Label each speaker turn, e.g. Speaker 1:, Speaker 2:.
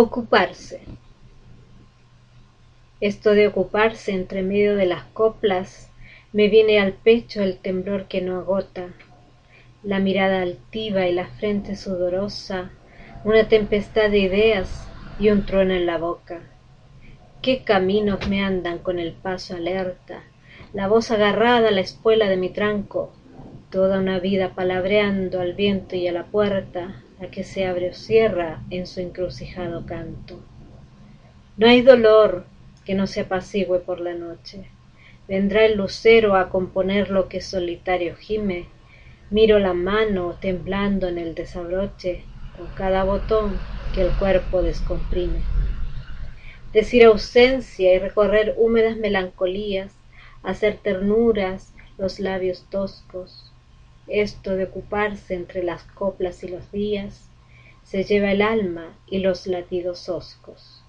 Speaker 1: Ocuparse. Esto de ocuparse entre medio de las coplas me viene al pecho el temblor que no agota, la mirada altiva y la frente sudorosa, una tempestad de ideas y un trueno en la boca. Qué caminos me andan con el paso alerta, la voz agarrada a la espuela de mi tranco, toda una vida palabreando al viento y a la puerta, a que se abre o cierra en su encrucijado canto. No hay dolor que no se apacigüe por la noche. Vendrá el lucero a componer lo que solitario gime. Miro la mano temblando en el desabroche con cada botón que el cuerpo descomprime. Decir ausencia y recorrer húmedas melancolías, hacer ternuras los labios toscos, esto de ocuparse entre las coplas y los días, se lleva el alma y los latidos hoscos.